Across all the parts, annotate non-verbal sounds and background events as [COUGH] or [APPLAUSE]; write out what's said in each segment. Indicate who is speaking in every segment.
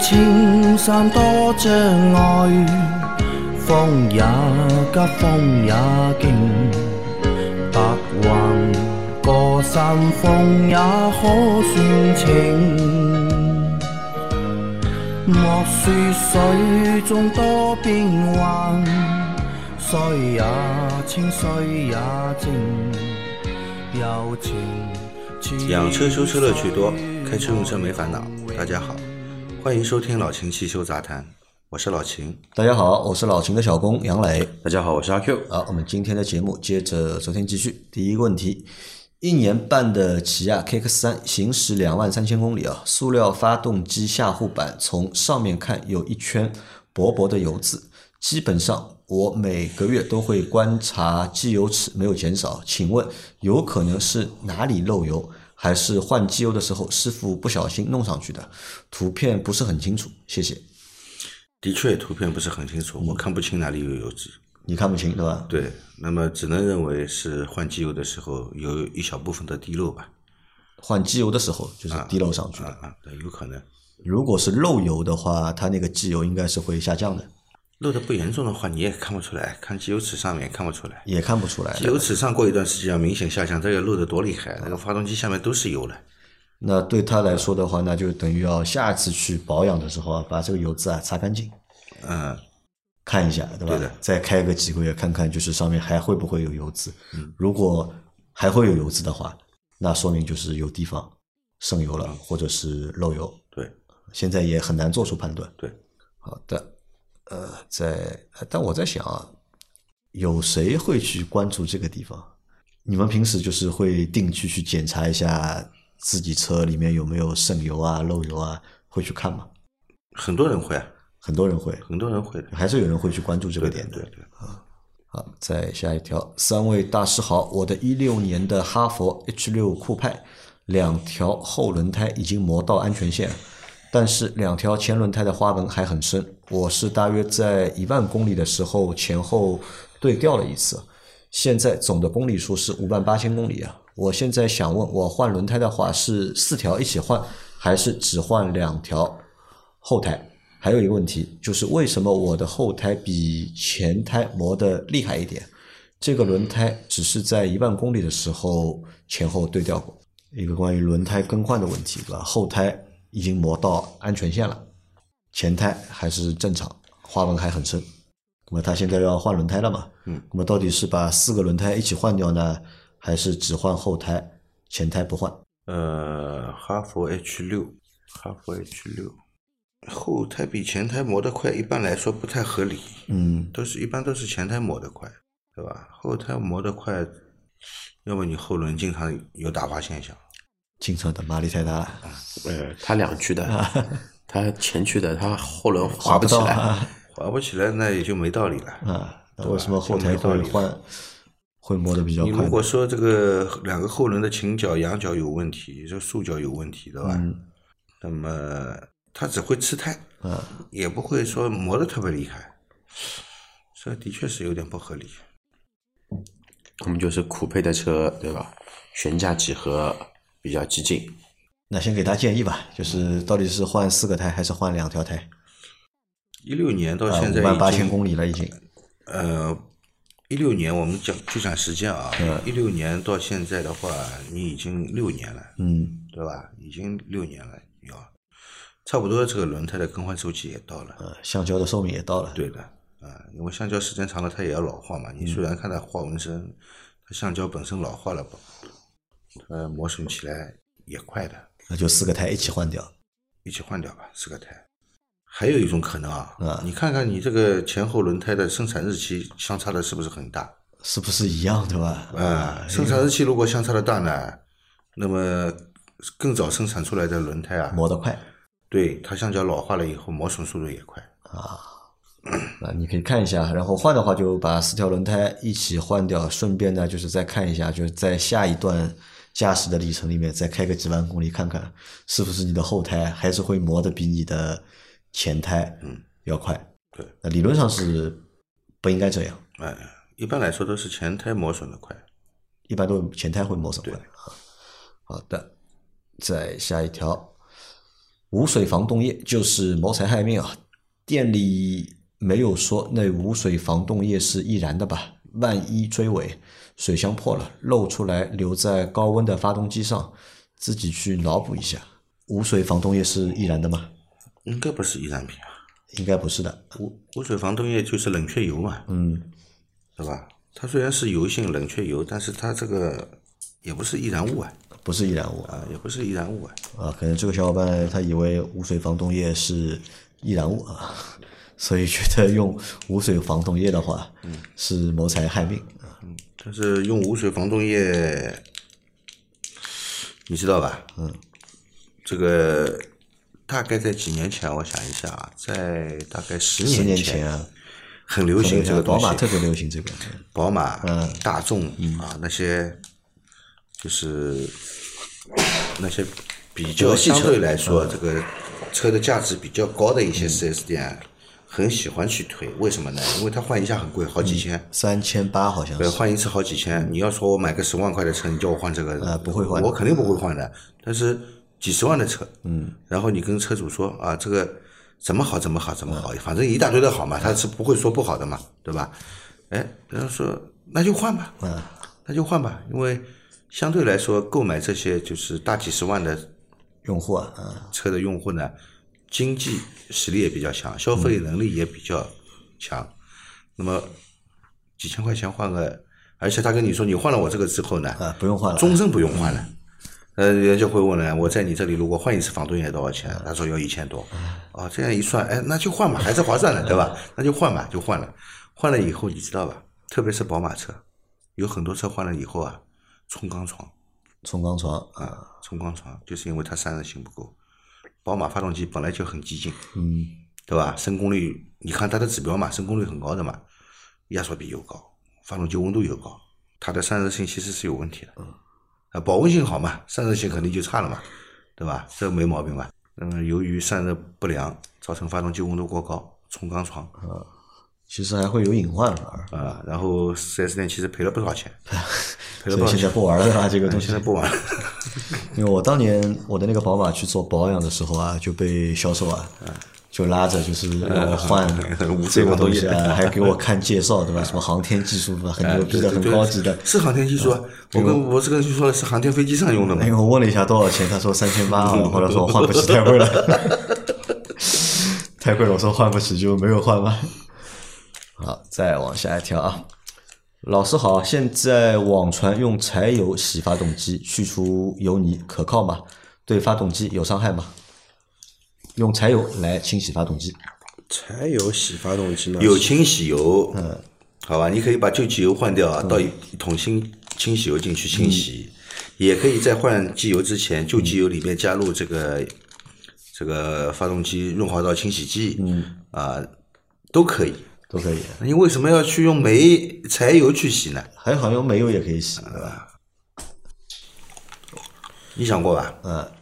Speaker 1: 青山多障碍，风也急，风也劲，白云过山峰也可算情。莫说水中多变幻，水也清，水也静，柔情。
Speaker 2: 养车修车乐趣多，开车用车没烦恼。大家好，欢迎收听老秦汽修杂谈，我是老秦。
Speaker 3: 大家好，我是老秦的小工杨磊。
Speaker 4: 大家好，我是阿 Q。
Speaker 3: 好，我们今天的节目接着昨天继续。第一个问题，一年半的起亚 KX 三行驶两万三千公里啊，塑料发动机下护板从上面看有一圈薄薄的油渍，基本上我每个月都会观察机油尺没有减少，请问有可能是哪里漏油？还是换机油的时候师傅不小心弄上去的，图片不是很清楚，谢谢。
Speaker 2: 的确，图片不是很清楚，我看不清哪里有油脂。
Speaker 3: 你看不清对吧？
Speaker 2: 对，那么只能认为是换机油的时候有一小部分的滴漏吧。
Speaker 3: 换机油的时候就是滴漏上去的，
Speaker 2: 啊啊，对有可能。
Speaker 3: 如果是漏油的话，它那个机油应该是会下降的，
Speaker 2: 漏的不严重的话，你也看不出来，看机油尺上面看不出来。
Speaker 3: 也看不出来。
Speaker 2: 机油尺上过一段时间要明显下降，这个漏的多厉害，那个发动机下面都是油了。
Speaker 3: 那对他来说的话，那就等于要下次去保养的时候啊，把这个油渍啊擦干净，
Speaker 2: 嗯，
Speaker 3: 看一下，对吧？
Speaker 2: 对的
Speaker 3: 再开个几个月，看看就是上面还会不会有油渍。
Speaker 2: 嗯
Speaker 3: 如果还会有油渍的话，那说明就是有地方渗油了，或者是漏油。
Speaker 2: 对
Speaker 3: 现在也很难做出判断。
Speaker 2: 对，
Speaker 3: 好的，呃，在，但我在想啊，有谁会去关注这个地方？你们平时就是会定期去检查一下自己车里面有没有渗油啊、漏油啊，会去看吗？
Speaker 2: 很多人会啊，
Speaker 3: 很多人会，
Speaker 2: 很多人会。
Speaker 3: 还是有人会去关注这个点的。
Speaker 2: 对对。
Speaker 3: 好，再下一条，三位大师好，我的一六年的哈佛 H 六酷派两条后轮胎已经磨到安全线，但是两条前轮胎的花纹还很深。我是大约在一万公里的时候前后对调了一次，现在总的公里数是五万八千公里啊。我现在想问，我换轮胎的话是四条一起换，还是只换两条后胎？还有一个问题就是，为什么我的后胎比前胎磨得厉害一点？这个轮胎只是在一万公里的时候前后对调过。一个关于轮胎更换的问题，对吧？后胎已经磨到安全线了，前胎还是正常，花纹还很深。那么他现在要换轮胎了嘛？
Speaker 2: 嗯。
Speaker 3: 那么到底是把四个轮胎一起换掉呢，还是只换后胎，前胎不换？
Speaker 2: 呃，哈弗 H 六，哈弗 H 六，后胎比前胎磨得快，一般来说不太合理，
Speaker 3: 嗯，
Speaker 2: 都是一般都是前胎磨得快，对吧？后胎磨得快，要么你后轮经常有打滑现象，
Speaker 3: 进车的马力太大了，
Speaker 4: 呃，它两驱的，[LAUGHS] 它前驱的，它后轮滑
Speaker 3: 不
Speaker 4: 起来。
Speaker 2: 滑不起来那也就没道理了。
Speaker 3: 啊，那为什么后台会换会磨得比较
Speaker 2: 你
Speaker 3: 快你？
Speaker 2: 如果说这个两个后轮的倾角、仰角有问题，就束角有问题，对吧？
Speaker 3: 嗯
Speaker 2: 那么它只会吃胎，
Speaker 3: 嗯，
Speaker 2: 也不会说磨得特别厉害，这的确是有点不合理。
Speaker 4: 我们就是酷配的车，对吧？悬架几何比较激进，
Speaker 3: 那先给他建议吧，就是到底是换四个胎还是换两条胎？
Speaker 2: 一六年到
Speaker 3: 啊，
Speaker 2: 现在
Speaker 3: 五万八千公里了已经。
Speaker 2: 呃，一六年我们讲就讲时间啊，一六年到现在的话，你已经六年了，
Speaker 3: 嗯，
Speaker 2: 对吧？已经六年了，要差不多这个轮胎的更换周期也到了。
Speaker 3: 呃，橡胶的寿命也到了。
Speaker 2: 对的，啊，因为橡胶时间长了，它也要老化嘛。你虽然看它花纹深，它橡胶本身老化了，呃，磨损起来也快的，
Speaker 3: 那就四个胎一起换掉。
Speaker 2: 一起换掉吧，四个胎。还有一种可能啊，
Speaker 3: 啊
Speaker 2: 你看看你这个前后轮胎的生产日期相差的是不是很大？
Speaker 3: 是不是一样对吧？
Speaker 2: 啊，生产日期如果相差的大呢，那么更早生产出来的轮胎啊，
Speaker 3: 磨得快
Speaker 2: 对它橡胶老化了以后，磨损速度也快。
Speaker 3: 啊。那你可以看一下，然后换的话就把四条轮胎一起换掉，顺便呢就是再看一下，就是在下一段驾驶的里程里面再开个几万公里，看看是不是你的后胎还是会磨得比你的前胎
Speaker 2: 嗯
Speaker 3: 要快。
Speaker 2: 对，
Speaker 3: 那理论上是不应该这样，
Speaker 2: 哎，一般来说都是前胎磨损的快。
Speaker 3: 一般都前胎会磨损快。好的，再下一条，无水防冻液就是谋财害命啊！店里没有说那无水防冻液是易燃的吧？万一追尾，水箱破了，漏出来留在高温的发动机上，自己去脑补一下。无水防冻液是易燃的吗？
Speaker 2: 应该不是易燃品啊，
Speaker 3: 应该不是的。
Speaker 2: 无无水防冻液就是冷却油嘛，
Speaker 3: 嗯，
Speaker 2: 对吧？它虽然是油性冷却油，但是它这个也不是易燃物啊，
Speaker 3: 不是易燃物
Speaker 2: 啊，也不是易燃物啊。
Speaker 3: 啊，可能这个小伙伴他以为无水防冻液是易燃物啊，所以觉得用无水防冻液的话，是谋财害命。啊。
Speaker 2: 但是用无水防冻液，你知道吧？嗯，这个大概在几年前，我想一下啊，在大概十
Speaker 3: 十年
Speaker 2: 前，
Speaker 3: 前啊，
Speaker 2: 很流行这个东西。
Speaker 3: 宝马特别流行这个，
Speaker 2: 宝马、大众啊那些，就是那些比较相对来说这个车的价值比较高的一些 4S 店，很喜欢去推。为什么呢？因为它换一下很贵，好几千。
Speaker 3: 三千八好像
Speaker 2: 对，换一次好几千。你要说我买个十万块的车，你叫我换这个，
Speaker 3: 呃不会换
Speaker 2: 我肯定不会换的。但是几十万的车，嗯，然后你跟车主说啊，这个怎么好怎么好怎么好，反正一大堆的好嘛，他是不会说不好的嘛，对吧？哎，然后说那就换吧，
Speaker 3: 嗯，
Speaker 2: 那就换吧，因为相对来说购买这些就是大几十万的
Speaker 3: 用户啊，啊，
Speaker 2: 车的用户呢，经济实力也比较强，消费能力也比较强。那么几千块钱换个，而且他跟你说你换了我这个之后呢，
Speaker 3: 啊不用换了
Speaker 2: 终身不用换了。呃，人家就会问了，我在你这里如果换一次防冻液多少钱？他说要一千多。哦，这样一算，哎，那就换吧，还是划算的，对吧？那就换吧，就换了。换了以后，你知道吧？特别是宝马车，有很多车换了以后啊，冲钢床。
Speaker 3: 冲钢床啊，
Speaker 2: 啊，冲钢床，就是因为它散热性不够。宝马发动机本来就很激进，
Speaker 3: 嗯，
Speaker 2: 对吧？升功率，你看它的指标嘛，升功率很高的嘛，压缩比又高，发动机温度又高，它的散热性其实是有问题的。嗯，啊，保温性好嘛，散热性肯定就差了嘛，对吧？这没毛病吧？那么由于散热不良，造成发动机温度过高，冲缸床
Speaker 3: 其实还会有隐患啊。
Speaker 2: 啊，然后四 S 店其实赔了不少钱，[LAUGHS] 赔了
Speaker 3: 所以现在
Speaker 2: 不少钱。
Speaker 3: 不玩了啊，这个东西
Speaker 2: 现在。不玩了，[LAUGHS]
Speaker 3: 因为我当年我的那个宝马去做保养的时候啊，就被销售啊，就拉着就是要我换 [LAUGHS] 这个东西啊，还给我看介绍对吧？什么航天技术吧，很牛逼的，很高级的。
Speaker 2: 是航天技术啊！我跟我这个就说的是航天飞机上用的嘛
Speaker 3: 因为。我问了一下多少钱，他说三千八啊，后来说我换不起，太贵了，太贵了，我说换不起就没有换吧。好，再往下一条啊。老师好，现在网传用柴油洗发动机去除油泥可靠吗？对发动机有伤害吗？用柴油来清洗发动机，
Speaker 4: 柴油洗发动机呢？
Speaker 2: 有清洗油，嗯，好吧，你可以把旧机油换掉啊，倒一一桶新清洗油进去清洗，也可以在换机油之前，旧机油里面加入这个这个发动机润滑道清洗剂，嗯，啊，都可以。
Speaker 3: 都可以。
Speaker 2: 你为什么要去用煤柴油去洗呢？
Speaker 3: 还好用煤油也可以洗，对吧？
Speaker 2: 你想过吧？
Speaker 3: 嗯，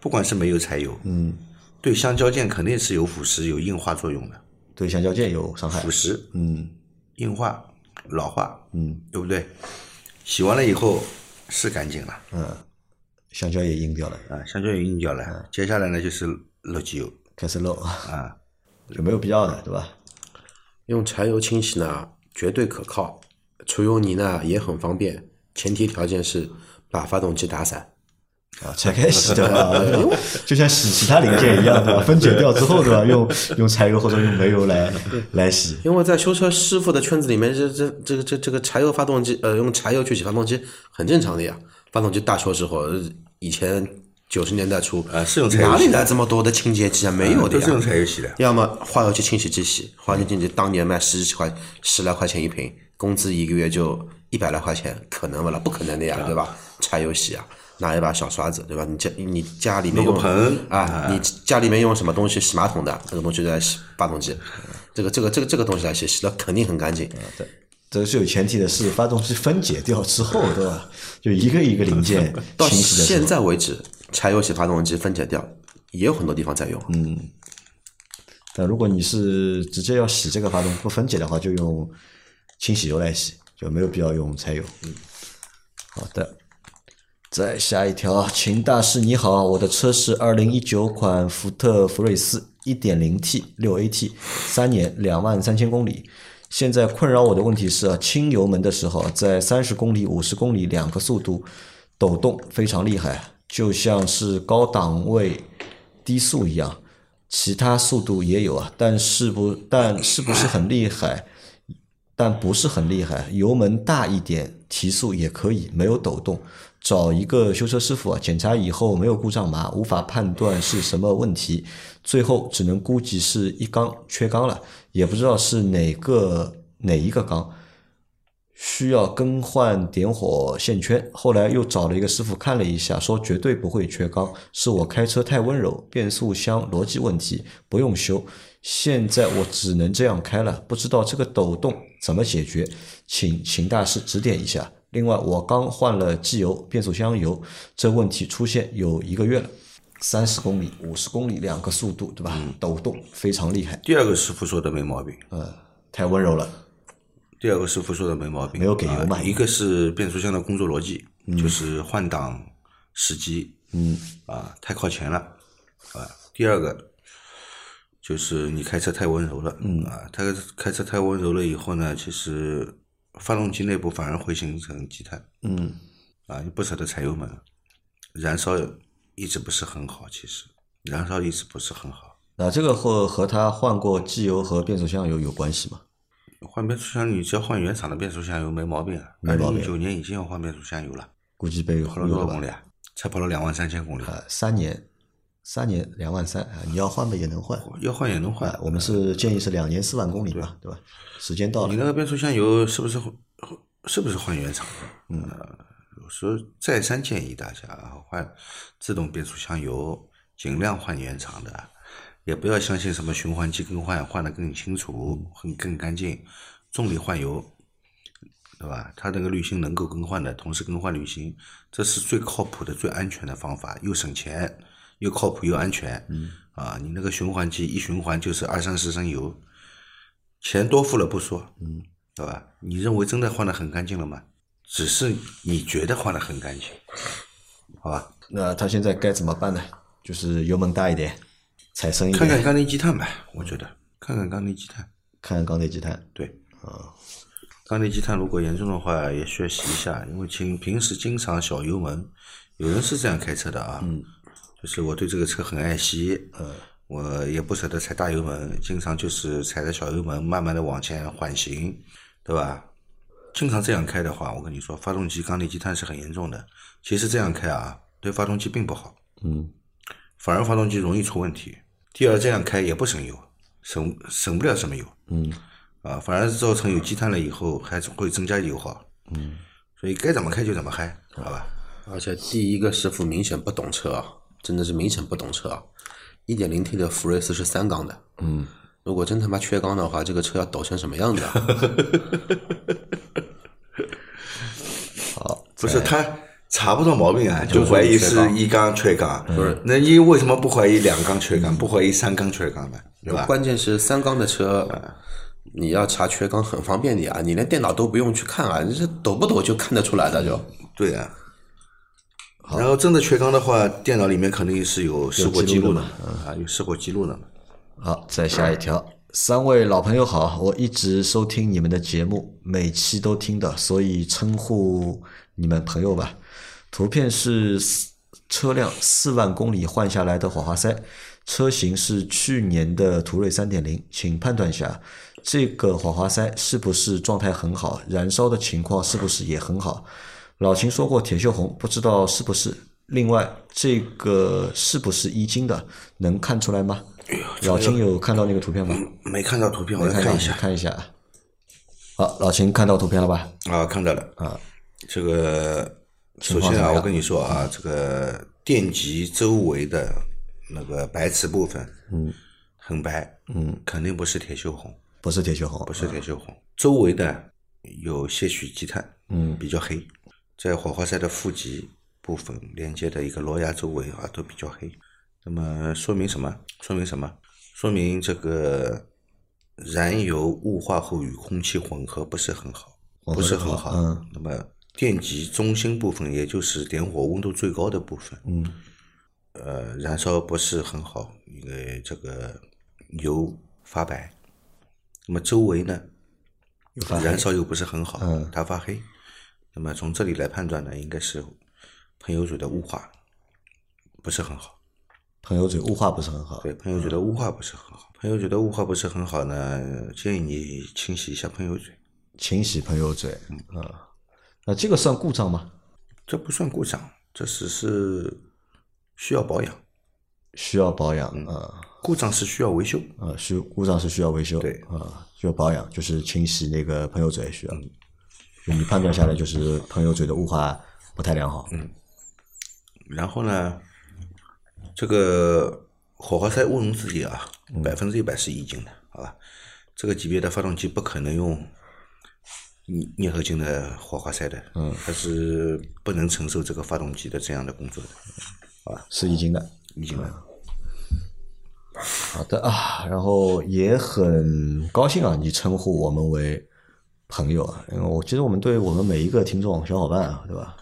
Speaker 2: 不管是煤油、柴油，嗯，对橡胶件肯定是有腐蚀、有硬化作用的，
Speaker 3: 对橡胶件有伤害
Speaker 2: 腐。蚀、
Speaker 3: 嗯
Speaker 2: 硬化、老化，
Speaker 3: 嗯
Speaker 2: 对不对？洗完了以后是干净了
Speaker 3: 嗯，橡胶也硬掉了，
Speaker 2: 啊，橡胶也硬掉了。接下来呢就是漏机油
Speaker 3: 开始漏，
Speaker 2: 啊，
Speaker 3: 就没有必要的，对吧？
Speaker 4: 用柴油清洗呢，绝对可靠，除油泥呢也很方便，前提条件是把发动机打散。
Speaker 3: 啊，拆开洗对吧？对吧就像洗其他零件一样，对吧？分解掉之后，[LAUGHS] 对吧？用用柴油或者用煤油来来洗，
Speaker 4: 因为在修车师傅的圈子里面，这这这个这这个柴油发动机，呃，用柴油去洗发动机很正常的呀。发动机大修之后，呃以前九十年代初
Speaker 2: 啊是用柴油
Speaker 4: 哪里来这么多的清洁剂啊？没有的呀。
Speaker 2: 都是用柴油洗的。
Speaker 4: 要么化油器清洗机洗，化油器清洗当年卖十几块十来块钱一瓶，工资一个月就一百来块钱，可能不啦？不可能的呀，对吧？柴油洗啊，拿一把小刷子，对吧？你家你家里面用
Speaker 2: 盆
Speaker 4: 啊，你家里面用什么东西洗马桶的？这个东西在洗发动机，这个这个这个这个东西来洗，洗的肯定很干净。
Speaker 3: 对，这个是有前提的，是发动机分解掉之后，对吧？就一个一个零件
Speaker 4: 到
Speaker 3: 清洗的时
Speaker 4: 现，在为止，柴油洗发动机分解掉，也有很多地方在用。嗯，
Speaker 3: 但如果你是直接要洗这个发动机不分解的话，就用清洗油来洗，就没有必要用柴油。嗯，好的。再下一条，秦大师你好，我的车是二零一九款福特福睿斯一点零 T 六 AT，三年两万三千公里。现在困扰我的问题是啊，轻油门的时候，在三十公里、五十公里两个速度抖动非常厉害，就像是高档位低速一样。其他速度也有啊，但是不但是不是很厉害，但不是很厉害。油门大一点，提速也可以，没有抖动。找一个修车师傅啊，检查以后没有故障码，无法判断是什么问题，最后只能估计是一缸缺缸了，也不知道是哪个哪一个缸，需要更换点火线圈。后来又找了一个师傅看了一下，说绝对不会缺缸，是我开车太温柔，变速箱逻辑问题，不用修。现在我只能这样开了，不知道这个抖动怎么解决，请秦大师指点一下。另外，我刚换了机油、变速箱油，这问题出现有一个月了。三十公里、五十公里两个速度，对吧？抖动非常厉害。
Speaker 2: 第二个师傅说的没毛病，
Speaker 3: 嗯，太温柔了。
Speaker 2: 第二个师傅说的没毛病，
Speaker 3: 没有给油嘛
Speaker 2: 啊一个是变速箱的工作逻辑，就是换挡时机，
Speaker 3: 嗯，
Speaker 2: 啊，太靠前了，啊。第二个就是你开车太温柔了，嗯啊，他开车太温柔了以后呢，其实发动机内部反而会形成积碳，
Speaker 3: 嗯，
Speaker 2: 啊，你不舍得踩油门，燃烧一直不是很好，其实燃烧一直不是很好。
Speaker 3: 那这个和和他换过机油和变速箱油有关系吗？
Speaker 2: 换变速箱，你只要换原厂的变速箱油没毛病啊。
Speaker 3: 没毛病
Speaker 2: 一九年已经要换变速箱油了，
Speaker 3: 估计被
Speaker 2: 跑
Speaker 3: 了
Speaker 2: 多少公里？啊？才跑了两万三千公里，
Speaker 3: 啊，三年，三年两万三啊，你要换吧也能换。
Speaker 2: 要换也能换
Speaker 3: 啊，。我们是建议是两年四万公里嘛，对吧？时间到了，
Speaker 2: 你那个变速箱油是不是是不是换原厂的？嗯，有时候再三建议大家啊，换自动变速箱油，尽量换原厂的，也不要相信什么循环机更换换的更清楚、很更干净，重力换油，对吧？它那个滤芯能够更换的，同时更换滤芯，这是最靠谱的、最安全的方法，又省钱，又靠谱又安全。嗯，啊，你那个循环机一循环就是二三十升油，钱多付了不说，嗯，对吧？你认为真的换的很干净了吗？只是你觉得换的很干净，好吧？
Speaker 3: 那他现在该怎么办呢？就是油门大一点，踩深一点，
Speaker 2: 看看缸内积碳吧，我觉得看看缸内积碳，
Speaker 3: 看看缸内积碳。
Speaker 2: 对，啊，缸内积碳如果严重的话，也需要洗一下，因为平平时经常小油门，有人是这样开车的啊，嗯，就是我对这个车很爱惜，嗯，我也不舍得踩大油门，经常就是踩着小油门，慢慢的往前缓行，对吧？经常这样开的话，我跟你说，发动机缸内积碳是很严重的。其实这样开啊，对发动机并不好，
Speaker 3: 嗯，
Speaker 2: 反而发动机容易出问题。第二，这样开也不省油，省省不了什么油，
Speaker 3: 嗯，
Speaker 2: 啊，反而是造成有积碳了以后，还是会增加油耗，嗯，所以该怎么开就怎么开，好吧？
Speaker 4: 而且第一个师傅明显不懂车啊，真的是明显不懂车啊。一点零 T 的福睿斯是三缸的，嗯，如果真他妈缺缸的话，这个车要抖成什么样子啊？
Speaker 3: 好，[LAUGHS]
Speaker 2: 不是他查不到毛病啊，就怀疑是一缸缺缸，
Speaker 4: 不是？
Speaker 2: 那你为什么不怀疑两缸缺缸，不怀疑三缸缺缸呢？对吧？
Speaker 4: 关键是三缸的车，你要查缺缸很方便的啊，你连电脑都不用去看啊，你这抖不抖就看得出来的就。
Speaker 2: 对啊。然后真的缺缸的话，电脑里面肯定是有事故记录的啊，有事故记录的。
Speaker 3: 好，再下一条。三位老朋友好，我一直收听你们的节目，每期都听的，所以称呼你们朋友吧。图片是车辆四万公里换下来的火花塞，车型是去年的途锐三点零，请判断一下这个火花塞是不是状态很好，燃烧的情况是不是也很好？老秦说过铁锈红，不知道是不是。另外，这个是不是一金的，能看出来吗？老秦有看到那个图片吗？
Speaker 2: 没看到图片，我来
Speaker 3: 看
Speaker 2: 看一下。
Speaker 3: 看一下。好，老秦看到图片了吧？
Speaker 2: 啊，看到了
Speaker 3: 啊。
Speaker 2: 这个首先啊，我跟你说啊，这个电极周围的那个白瓷部分，嗯，很白，嗯，肯定不是铁锈红，
Speaker 3: 不是铁锈红，
Speaker 2: 不是铁锈红，周围的有些许积碳，
Speaker 3: 嗯。
Speaker 2: 比较黑，在火花塞的负极部分连接的一个螺牙周围啊都比较黑，那么说明什么？说明什么？说明这个燃油雾化后与空气混合不是很好，不是很好。
Speaker 3: 嗯。
Speaker 2: 那么电极中心部分，也就是点火温度最高的部分，
Speaker 3: 嗯，
Speaker 2: 呃，燃烧不是很好，因为这个油发白。那么周围呢，
Speaker 3: 发
Speaker 2: 燃烧又不是很好，
Speaker 3: 嗯
Speaker 2: 它发黑。那么从这里来判断呢，应该是喷油嘴的雾化不是很好。
Speaker 3: 喷油嘴雾化不是很好。
Speaker 2: 对，喷油嘴的雾化不是很好。喷油嘴的雾化不是很好呢，建议你清洗一下喷油嘴。
Speaker 3: 清洗喷油嘴，嗯，那这个算故障吗？
Speaker 2: 这不算故障，这只是需要保养。
Speaker 3: 需要保养，啊、
Speaker 2: 故障是需要维修。
Speaker 3: 啊，需故障是需要维修，
Speaker 2: 对
Speaker 3: 啊，需要保养，就是清洗那个喷油嘴需要。就你判断下来，就是喷油嘴的雾化不太良好，嗯，
Speaker 2: 然后呢，这个火花塞毋庸置疑啊，百分之一百是乙腈的，好吧？这个级别的发动机不可能用镍镍合金的火花塞的，嗯，它是不能承受这个发动机的这样的工作的，啊
Speaker 3: 是已经的。
Speaker 2: 乙腈的。
Speaker 3: 好的啊，然后也很高兴啊，你称呼我们为朋友啊，因为我其实我们对我们每一个听众小伙伴啊，对吧，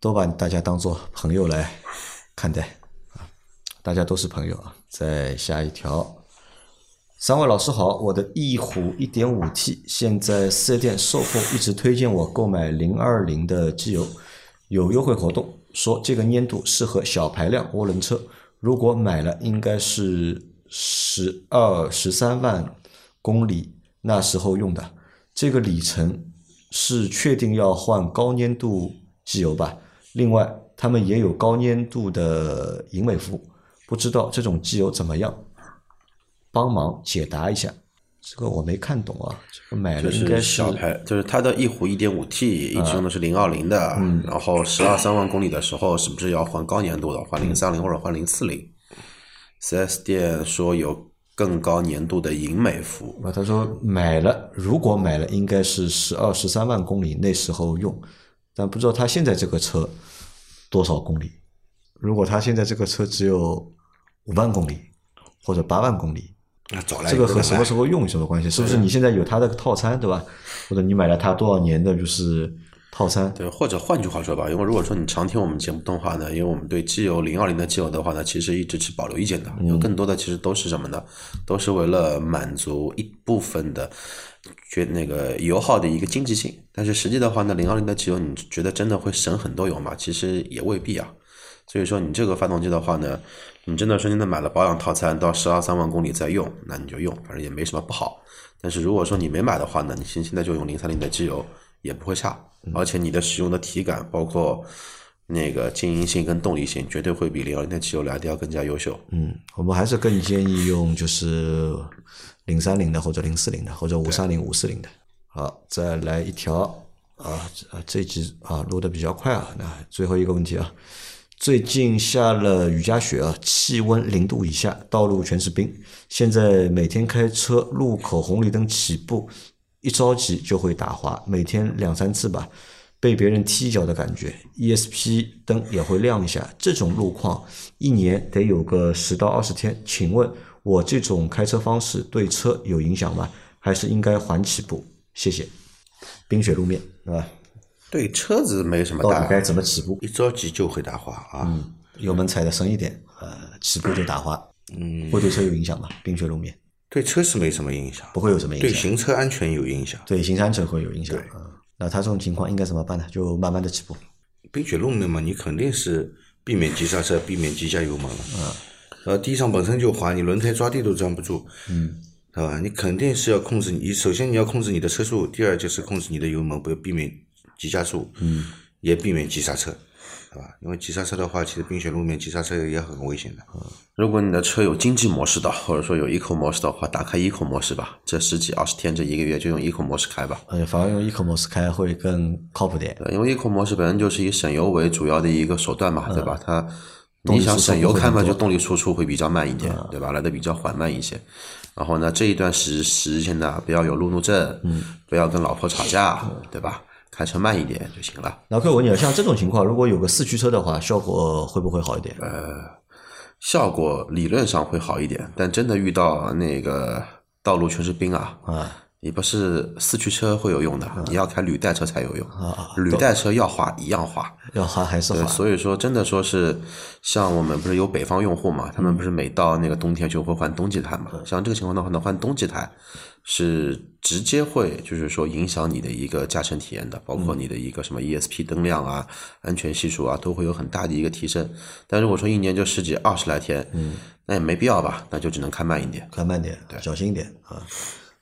Speaker 3: 都把大家当做朋友来看待啊，大家都是朋友啊。再下一条，三位老师好，我的翼虎 1.5T 现在四 S 店售后一直推荐我购买020的机油，有优惠活动，说这个粘度适合小排量涡轮车，如果买了应该是十二十三万公里那时候用的，这个里程是确定要换高粘度机油吧？另外，他们也有高粘度的银美孚，不知道这种机油怎么样？帮忙解答一下。这个我没看懂啊，这个买
Speaker 4: 就
Speaker 3: 了应该
Speaker 4: 是小排，就是它的翼虎一点五 T 一直用的是零二零的，
Speaker 3: 嗯
Speaker 4: 然后十二三万公里的时候，是不是要换高粘度的，换零三零或者换零四零？四 S 店说有更高粘度的银美孚，
Speaker 3: 啊，他说买了，如果买了，应该是十二十三万公里那时候用，但不知道他现在这个车多少公里。如果他现在这个车只有五万公里或者八万公里，
Speaker 2: 那找来
Speaker 3: 这个和什么？时候用有什么关系？是不是你现在有它的套餐，对吧？或者你买了它多少年的就是套餐？
Speaker 4: 对，或者换句话说吧，因为如果说你常听我们节目的话呢，因为我们对机油零二零的机油的话呢，其实一直持保留意见的，因为更多的其实都是什么呢？都是为了满足一部分的觉那个油耗的一个经济性。但是实际的话呢，零二零的机油，你觉得真的会省很多油吗？其实也未必啊。所以说你这个发动机的话呢，你真的说真的买了保养套餐到十二三万公里再用，那你就用，反正也没什么不好。但是如果说你没买的话呢，你现现在就用零三零的机油也不会差，而且你的使用的体感，包括那个静音性跟动力性，绝对会比零二零的机油来的要更加优秀。
Speaker 3: 嗯，我们还是更建议用就是零三零的或者零四零的或者五三零五四零的。好，再来一条啊啊，这一集啊录的比较快啊。那最后一个问题啊，最近下了雨夹雪啊，气温零度以下，道路全是冰。现在每天开车，路口红绿灯起步，一着急就会打滑，每天两三次吧。被别人踢脚的感觉，ESP 灯也会亮一下。这种路况一年得有个十到二十天。请问我这种开车方式对车有影响吗？还是应该缓起步？谢谢。冰雪路面，对吧？
Speaker 4: 对车子没什么大
Speaker 3: 到底该怎么起步？
Speaker 2: 一着急就会打滑啊。
Speaker 3: 油门踩的深一点，呃，起步就打滑，嗯，会对车有影响吗？冰雪路面
Speaker 2: 对车是没什么影响，
Speaker 3: 不会有什么影响对，
Speaker 2: 行车安全有影响。
Speaker 3: 对行车安全会有影响。嗯，那他这种情况应该怎么办呢？就慢慢的起步。
Speaker 2: 冰雪路面嘛，你肯定是避免急刹车，避免急加油门了。嗯。呃，地上本身就滑，你轮胎抓地都抓不住。嗯。对吧？你肯定是要控制你，首先你要控制你的车速，第二就是控制你的油门，不要避免急加速。嗯。也避免急刹车，对吧？因为急刹车的话，其实冰雪路面急刹车也很危险的。
Speaker 4: 如果你的车有经济模式的，或者说有 eco 模式的话，打开 eco 模式吧。这十几二十天，这一个月就用 eco 模式开吧。
Speaker 3: 呃，反而用 eco 模式开会更靠谱点。
Speaker 4: 对，因为 eco 模式本身就是以省油为主要的一个手段嘛，对吧？它
Speaker 3: 动力输出
Speaker 4: 你想省油开嘛，就动力输出会比较慢一点，对吧？来的比较缓慢一些。然后呢，这一段时时间呢，不要有路怒症，嗯，不要跟老婆吵架，对吧？开车慢一点就行了。
Speaker 3: 那可以问你啊，像这种情况，如果有个四驱车的话，效果会不会好一点？
Speaker 4: 呃效果理论上会好一点，但真的遇到那个道路全是冰啊，
Speaker 3: 啊，
Speaker 4: 你不是四驱车会有用的，你要开履带车才有用
Speaker 3: 啊。
Speaker 4: 履带车要滑一样滑，
Speaker 3: 要滑还是，滑？
Speaker 4: 所以说真的说是，像我们不是有北方用户嘛，他们不是每到那个冬天就会换冬季胎嘛。像这个情况的话呢，换冬季胎是直接会就是说影响你的一个驾乘体验的，包括你的一个什么 ESP 灯亮啊、安全系数啊，都会有很大的一个提升。但如果说一年就十几二十来天，嗯，那也没必要吧，那就只能开慢一点。
Speaker 3: 开慢点，对小心一点啊。